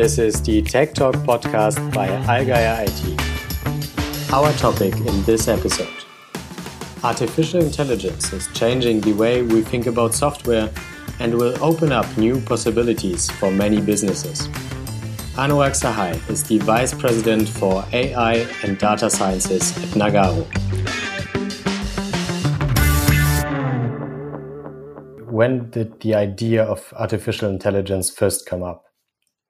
This is the Tech Talk podcast by Allgeier IT. Our topic in this episode Artificial intelligence is changing the way we think about software and will open up new possibilities for many businesses. Anurag Sahai is the Vice President for AI and Data Sciences at Nagarro. When did the idea of artificial intelligence first come up?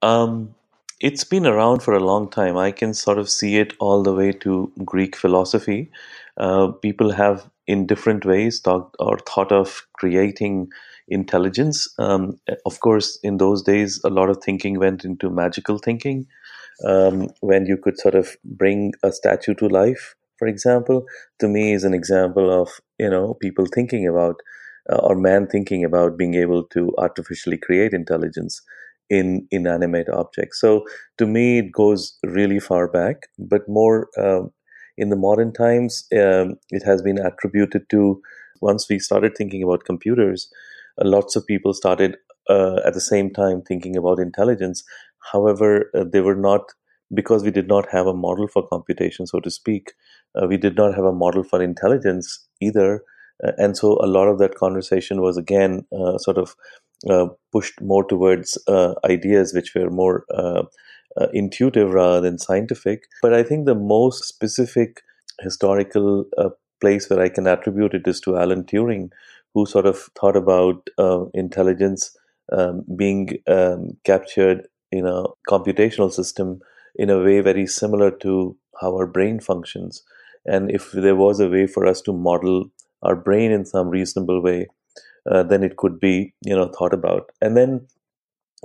Um, it's been around for a long time. I can sort of see it all the way to Greek philosophy. Uh, people have, in different ways, talked or thought of creating intelligence. Um, of course, in those days, a lot of thinking went into magical thinking, um, when you could sort of bring a statue to life. For example, to me is an example of you know people thinking about uh, or man thinking about being able to artificially create intelligence in inanimate objects. So to me, it goes really far back, but more um, in the modern times, um, it has been attributed to once we started thinking about computers, uh, lots of people started uh, at the same time thinking about intelligence. However, uh, they were not because we did not have a model for computation, so to speak. Uh, we did not have a model for intelligence either. Uh, and so a lot of that conversation was again uh, sort of pushed more towards uh, ideas which were more uh, uh, intuitive rather than scientific. But I think the most specific historical place where I can attribute it is to Alan Turing, who sort of thought about intelligence um, being um, captured in a computational system in a way very similar to how our brain functions. And if there was a way for us to model our brain in some reasonable way, uh, then it could be you know thought about. And then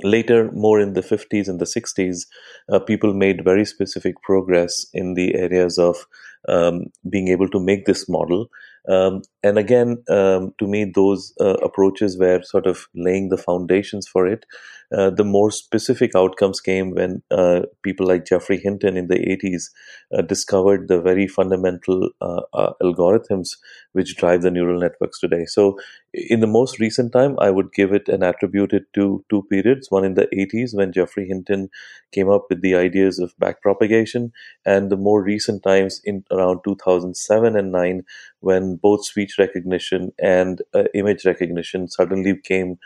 later, more in the 50s and the 60s, uh, people made very specific progress in the areas of um, being able to make this model. Um, and again, um, to me, those uh, approaches were sort of laying the foundations for it. Uh, the more specific outcomes came when uh, people like Geoffrey Hinton in the 80s uh, discovered the very fundamental uh, uh, algorithms which drive the neural networks today. So, in the most recent time, I would give it and attribute it to two periods one in the 80s when Geoffrey Hinton came up with the ideas of backpropagation, and the more recent times in around 2007 and 9 when both speech recognition and uh, image recognition suddenly came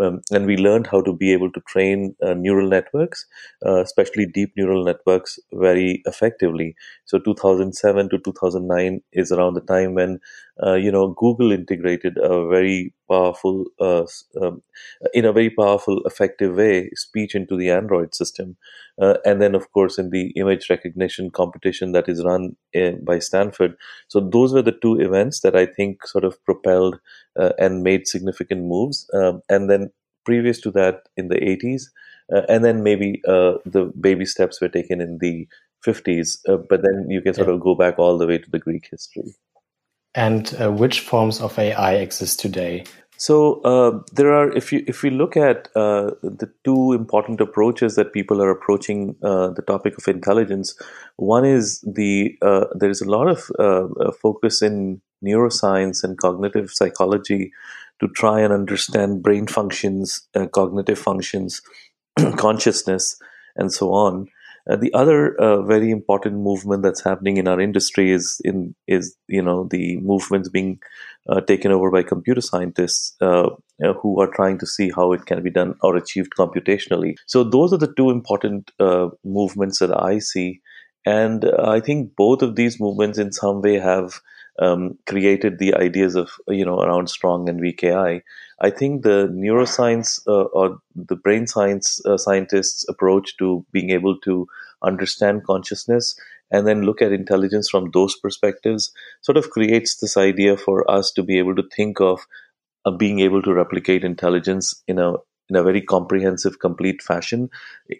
um, and we learned how to be able to train uh, neural networks uh, especially deep neural networks very effectively. So 2007 to 2009 is around the time when uh, you know google integrated a very powerful uh, um, in a very powerful effective way speech into the android system uh, and then of course in the image recognition competition that is run in, by stanford so those were the two events that i think sort of propelled uh, and made significant moves um, and then previous to that in the 80s uh, and then maybe uh, the baby steps were taken in the 50s uh, but then you can sort yeah. of go back all the way to the greek history and uh, which forms of AI exist today? So uh, there are, if you if we look at uh, the two important approaches that people are approaching uh, the topic of intelligence, one is the uh, there is a lot of uh, focus in neuroscience and cognitive psychology to try and understand brain functions, cognitive functions, consciousness, and so on. Uh, the other uh, very important movement that's happening in our industry is in is you know the movements being uh, taken over by computer scientists uh, uh, who are trying to see how it can be done or achieved computationally. So those are the two important uh, movements that I see, and I think both of these movements in some way have um, created the ideas of you know around strong and AI. I think the neuroscience uh, or the brain science uh, scientists' approach to being able to understand consciousness and then look at intelligence from those perspectives sort of creates this idea for us to be able to think of uh, being able to replicate intelligence in a in a very comprehensive, complete fashion,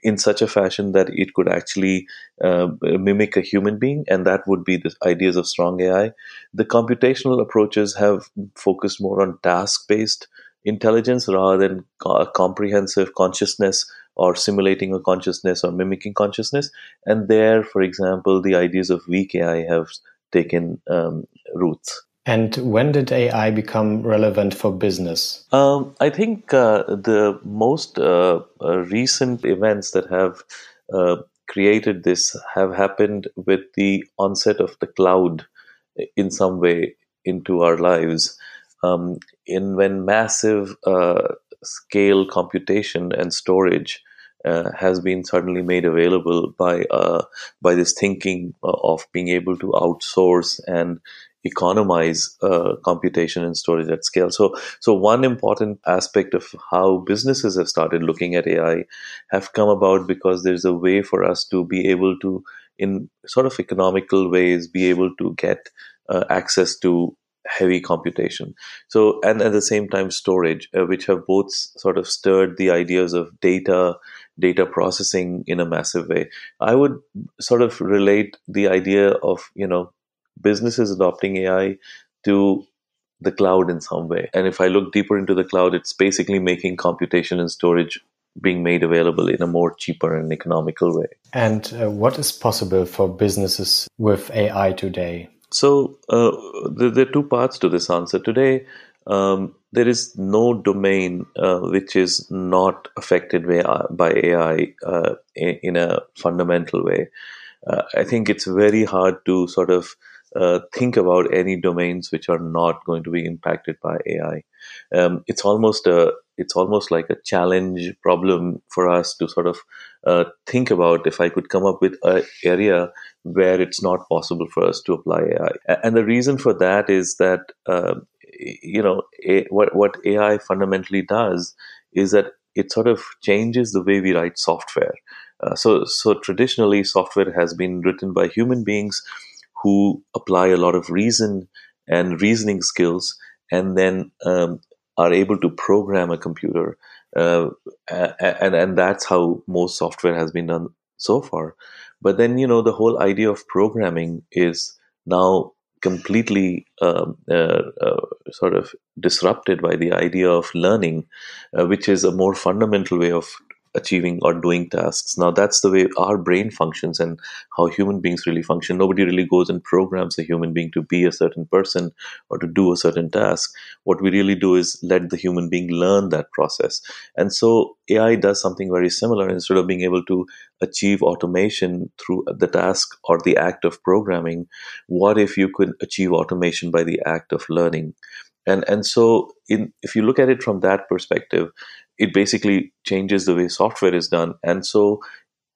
in such a fashion that it could actually uh, mimic a human being, and that would be the ideas of strong AI. The computational approaches have focused more on task based intelligence rather than co- comprehensive consciousness or simulating a consciousness or mimicking consciousness. And there, for example, the ideas of weak AI have taken um, roots. And when did AI become relevant for business? Um, I think uh, the most uh, uh, recent events that have uh, created this have happened with the onset of the cloud in some way into our lives. Um, in when massive uh, scale computation and storage uh, has been suddenly made available by uh, by this thinking of being able to outsource and economize uh, computation and storage at scale. So, so one important aspect of how businesses have started looking at AI have come about because there's a way for us to be able to, in sort of economical ways, be able to get uh, access to heavy computation. So, and at the same time, storage, uh, which have both sort of stirred the ideas of data, data processing in a massive way. I would sort of relate the idea of, you know, businesses adopting AI to the cloud in some way. And if I look deeper into the cloud, it's basically making computation and storage being made available in a more cheaper and economical way. And uh, what is possible for businesses with AI today? So uh, there, there, are two parts to this answer. Today, um, there is no domain uh, which is not affected by, by AI uh, in, in, a fundamental way. Uh, I think it's very hard to sort of uh, think about any domains which are not going to be impacted by AI. Um, it's almost a it's almost like a challenge problem for us to sort of uh, think about if I could come up with an area where it's not possible for us to apply AI. And the reason for that is that uh, you know a, what what AI fundamentally does is that it sort of changes the way we write software. Uh, so so traditionally, software has been written by human beings who apply a lot of reason and reasoning skills and then um, are able to program a computer. Uh, and, and that's how most software has been done so far. But then, you know, the whole idea of programming is now completely um, uh, uh, sort of disrupted by the idea of learning, uh, which is a more fundamental way of achieving or doing tasks. Now, that's the way our brain functions and how human beings really function. Nobody really goes and programs a human being to be a certain person or to do a certain task. What we really do is let the human being learn that process. And so AI does something very similar. Instead of being able to achieve automation through the task or the act of programming, what if you could achieve automation by the act of learning? And and so in if you look at it from that perspective, it basically changes the way software is done. And so,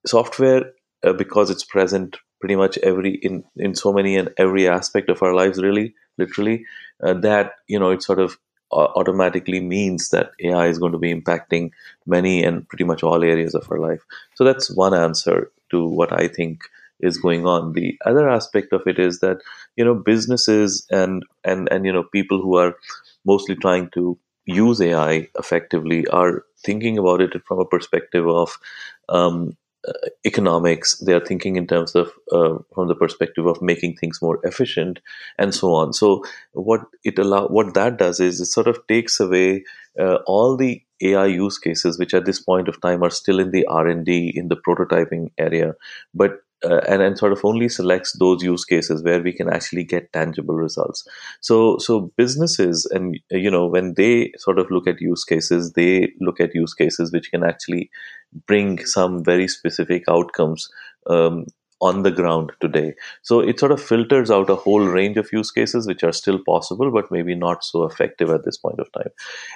software, uh, because it's present pretty much every in in so many and every aspect of our lives, really, literally, uh, that you know it sort of uh, automatically means that AI is going to be impacting many and pretty much all areas of our life. So that's one answer to what I think is going on. The other aspect of it is that you know businesses and and and you know people who are mostly trying to use AI effectively are thinking about it from a perspective of um, uh, economics. They are thinking in terms of uh, from the perspective of making things more efficient and so on. So what it allow what that does is it sort of takes away uh, all the AI use cases, which at this point of time are still in the R and D in the prototyping area, but uh, and, and sort of only selects those use cases where we can actually get tangible results so so businesses and you know when they sort of look at use cases they look at use cases which can actually bring some very specific outcomes um, on the ground today. So it sort of filters out a whole range of use cases which are still possible, but maybe not so effective at this point of time.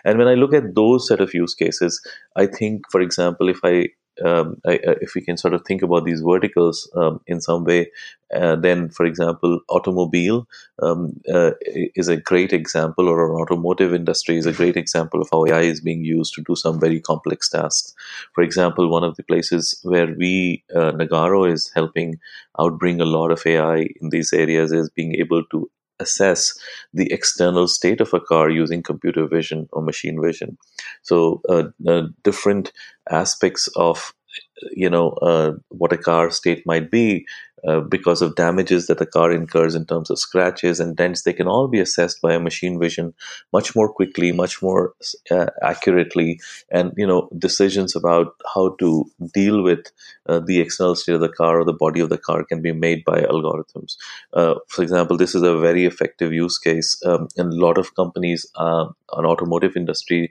And when I look at those set of use cases, I think, for example, if I um, if we can sort of think about these verticals um, in some way, uh, then, for example, automobile um, uh, is a great example, or automotive industry is a great example of how AI is being used to do some very complex tasks. For example, one of the places where we, uh, Nagarro, is helping outbring a lot of AI in these areas is being able to assess the external state of a car using computer vision or machine vision. So, uh, uh, different aspects of you know uh, what a car state might be uh, because of damages that the car incurs in terms of scratches and dents. They can all be assessed by a machine vision much more quickly, much more uh, accurately, and you know decisions about how to deal with uh, the external state of the car or the body of the car can be made by algorithms. Uh, for example, this is a very effective use case, um, and a lot of companies, uh, an automotive industry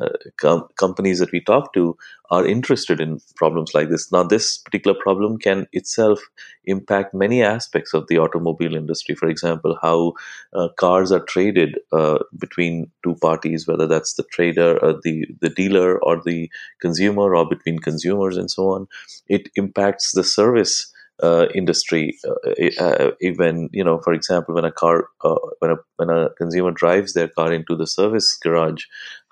uh, com- companies that we talk to are interested in problems like this. Now, this particular problem can itself impact many aspects of the automobile industry. For example, how uh, cars are traded uh, between two parties, whether that's the trader, or the the dealer, or the consumer, or between consumers, and so on. It impacts the service. Uh, industry uh, uh, even you know for example when a car uh, when a when a consumer drives their car into the service garage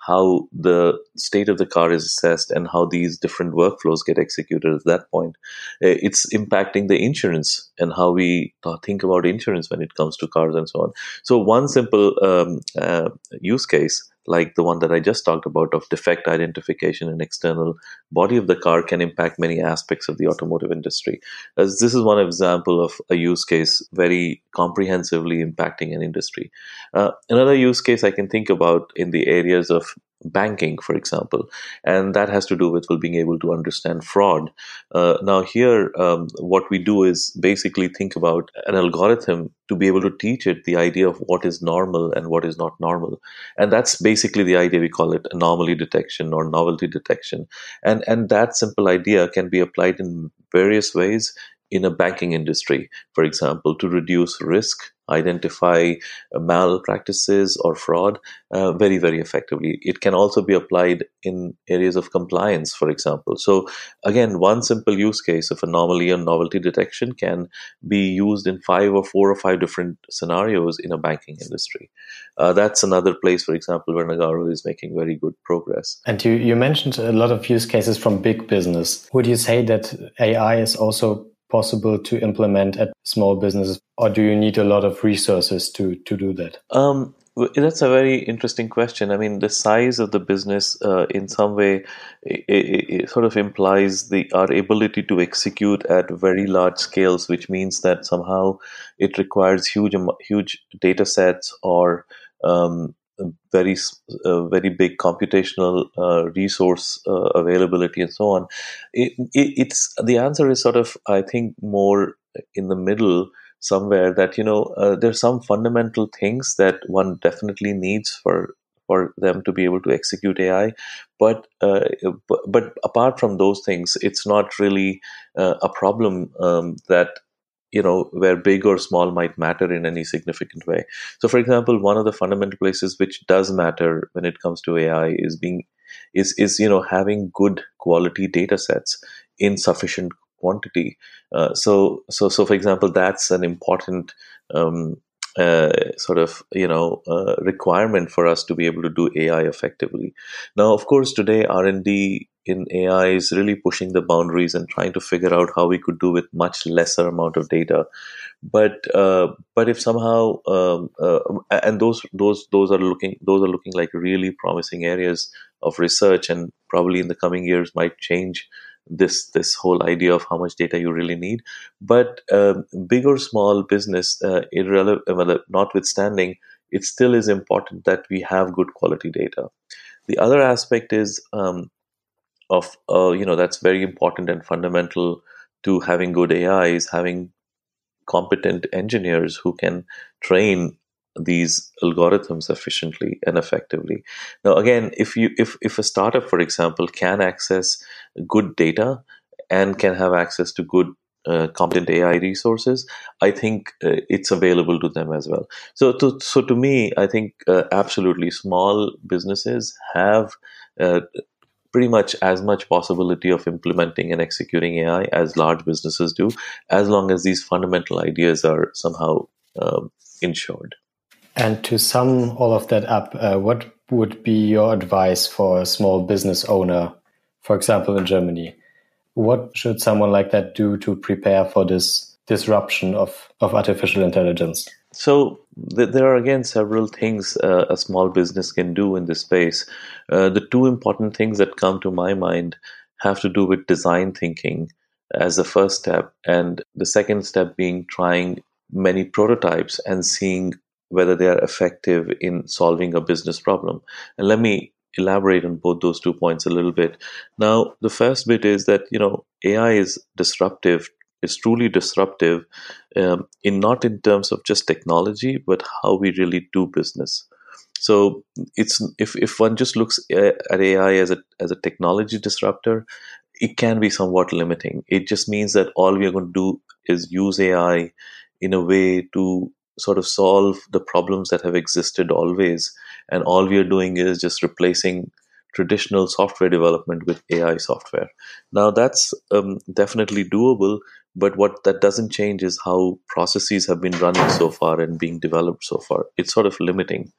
how the state of the car is assessed and how these different workflows get executed at that point. Uh, it's impacting the insurance and how we think about insurance when it comes to cars and so on. So, one simple um, uh, use case like the one that I just talked about of defect identification and external body of the car can impact many aspects of the automotive industry. As this is one example of a use case very comprehensively impacting an industry. Uh, another use case I can think about in the areas of banking, for example, and that has to do with well, being able to understand fraud. Uh, now, here, um, what we do is basically think about an algorithm to be able to teach it the idea of what is normal and what is not normal, and that's basically the idea we call it anomaly detection or novelty detection, and and that simple idea can be applied in various ways in a banking industry, for example, to reduce risk identify uh, malpractices or fraud uh, very, very effectively. It can also be applied in areas of compliance, for example. So, again, one simple use case of anomaly and novelty detection can be used in five or four or five different scenarios in a banking industry. Uh, that's another place, for example, where Nagarro is making very good progress. And you, you mentioned a lot of use cases from big business. Would you say that AI is also possible to implement at small businesses, or do you need a lot of resources to to do that? Um, that's a very interesting question. I mean, the size of the business, uh, in some way, it, it, sort of implies the our ability to execute at very large scales, which means that somehow it requires huge huge data sets or um, very very big computational uh, resource uh, availability and so on it, it, it's the answer is sort of i think more in the middle somewhere that you know uh, there's some fundamental things that one definitely needs for for them to be able to execute ai but uh, but, but apart from those things it's not really uh, a problem um, that you know where big or small might matter in any significant way. So for example one of the fundamental places which does matter when it comes to ai is being is is you know having good quality data sets in sufficient quantity. Uh, so so so for example that's an important um, uh, sort of you know uh, requirement for us to be able to do AI effectively. Now, of course, today R and D in AI is really pushing the boundaries and trying to figure out how we could do with much lesser amount of data. But uh, but if somehow um, uh, and those those those are looking those are looking like really promising areas of research and probably in the coming years might change this this whole idea of how much data you really need. But um, big or small business, uh, irrelevant, notwithstanding, it still is important that we have good quality data. The other aspect is um, of uh, you know that's very important and fundamental to having good AI is having competent engineers who can train these algorithms efficiently and effectively now again if you if if a startup for example can access good data and can have access to good uh, competent AI resources, I think uh, it's available to them as well. So, to, so to me, I think uh, absolutely small businesses have uh, pretty much as much possibility of implementing and executing AI as large businesses do, as long as these fundamental ideas are somehow um, ensured. And to sum all of that up, uh, what would be your advice for a small business owner, for example, in Germany? What should someone like that do to prepare for this disruption of, of artificial intelligence? So th- there are again several things uh, a small business can do in this space. Uh, the two important things that come to my mind have to do with design thinking as the first step, and the second step being trying many prototypes and seeing whether they are effective in solving a business problem. And let me elaborate on both those two points a little bit. Now, the first bit is that you know AI is disruptive, is truly disruptive, um, in not in terms of just technology, but how we really do business. So it's if if one just looks at AI as a as a technology disruptor, it can be somewhat limiting. It just means that all we are going to do is use AI in a way to sort of solve the problems that have existed always. And all we are doing is just replacing traditional software development with AI software. Now, that's um, definitely doable, but what that doesn't change is how processes have been running so far and being developed so far. It's sort of limiting.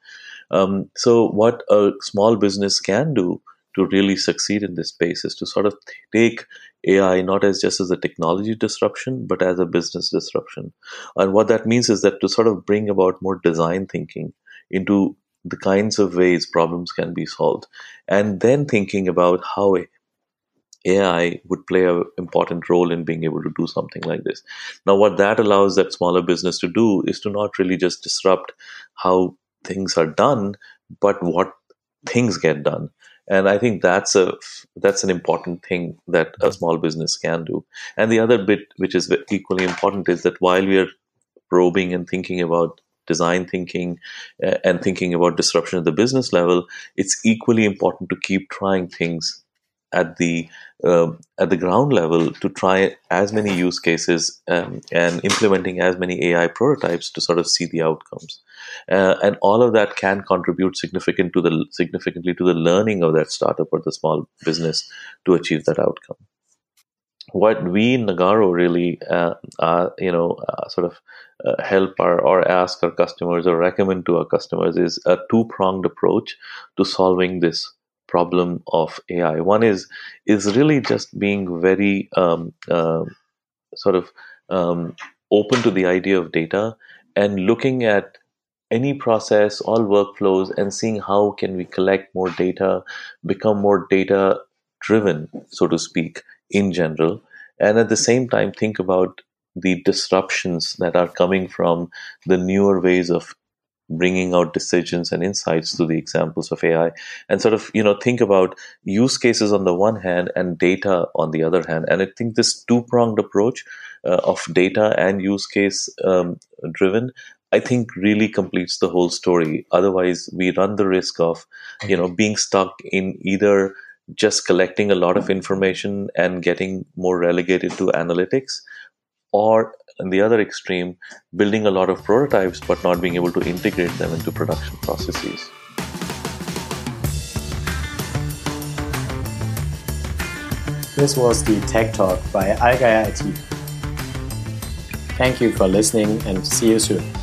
Um, so, what a small business can do to really succeed in this space is to sort of take AI not as just as a technology disruption, but as a business disruption. And what that means is that to sort of bring about more design thinking into the kinds of ways problems can be solved, and then thinking about how AI would play an important role in being able to do something like this. Now, what that allows that smaller business to do is to not really just disrupt how things are done, but what things get done. And i think that's a that's an important thing that a small business can do. And the other bit which is equally important is that while we are probing and thinking about design thinking uh, and thinking about disruption at the business level it's equally important to keep trying things at the uh, at the ground level to try as many use cases um, and implementing as many AI prototypes to sort of see the outcomes, uh, and all of that can contribute significant to the significantly to the learning of that startup or the small business to achieve that outcome. What we in Nagarro really, uh, you know, uh, sort of uh, help our or ask our customers or recommend to our customers is a two pronged approach to solving this problem of AI. One is is really just being very um, uh, sort of um, open to the idea of data and looking at any process, all workflows, and seeing how can we collect more data, become more data driven, so to speak, in general, and at the same time think about the disruptions that are coming from the newer ways of bringing out decisions and insights through the examples of AI and sort of, you know, think about use cases on the one hand and data on the other hand. And I think this two pronged approach uh, of data and use case um, driven, I think really completes the whole story. Otherwise, we run the risk of, you know, being stuck in either just collecting a lot of information and getting more relegated to analytics or in the other extreme, building a lot of prototypes but not being able to integrate them into production processes. This was the Tech Talk by Allgeier IT. Thank you for listening and see you soon.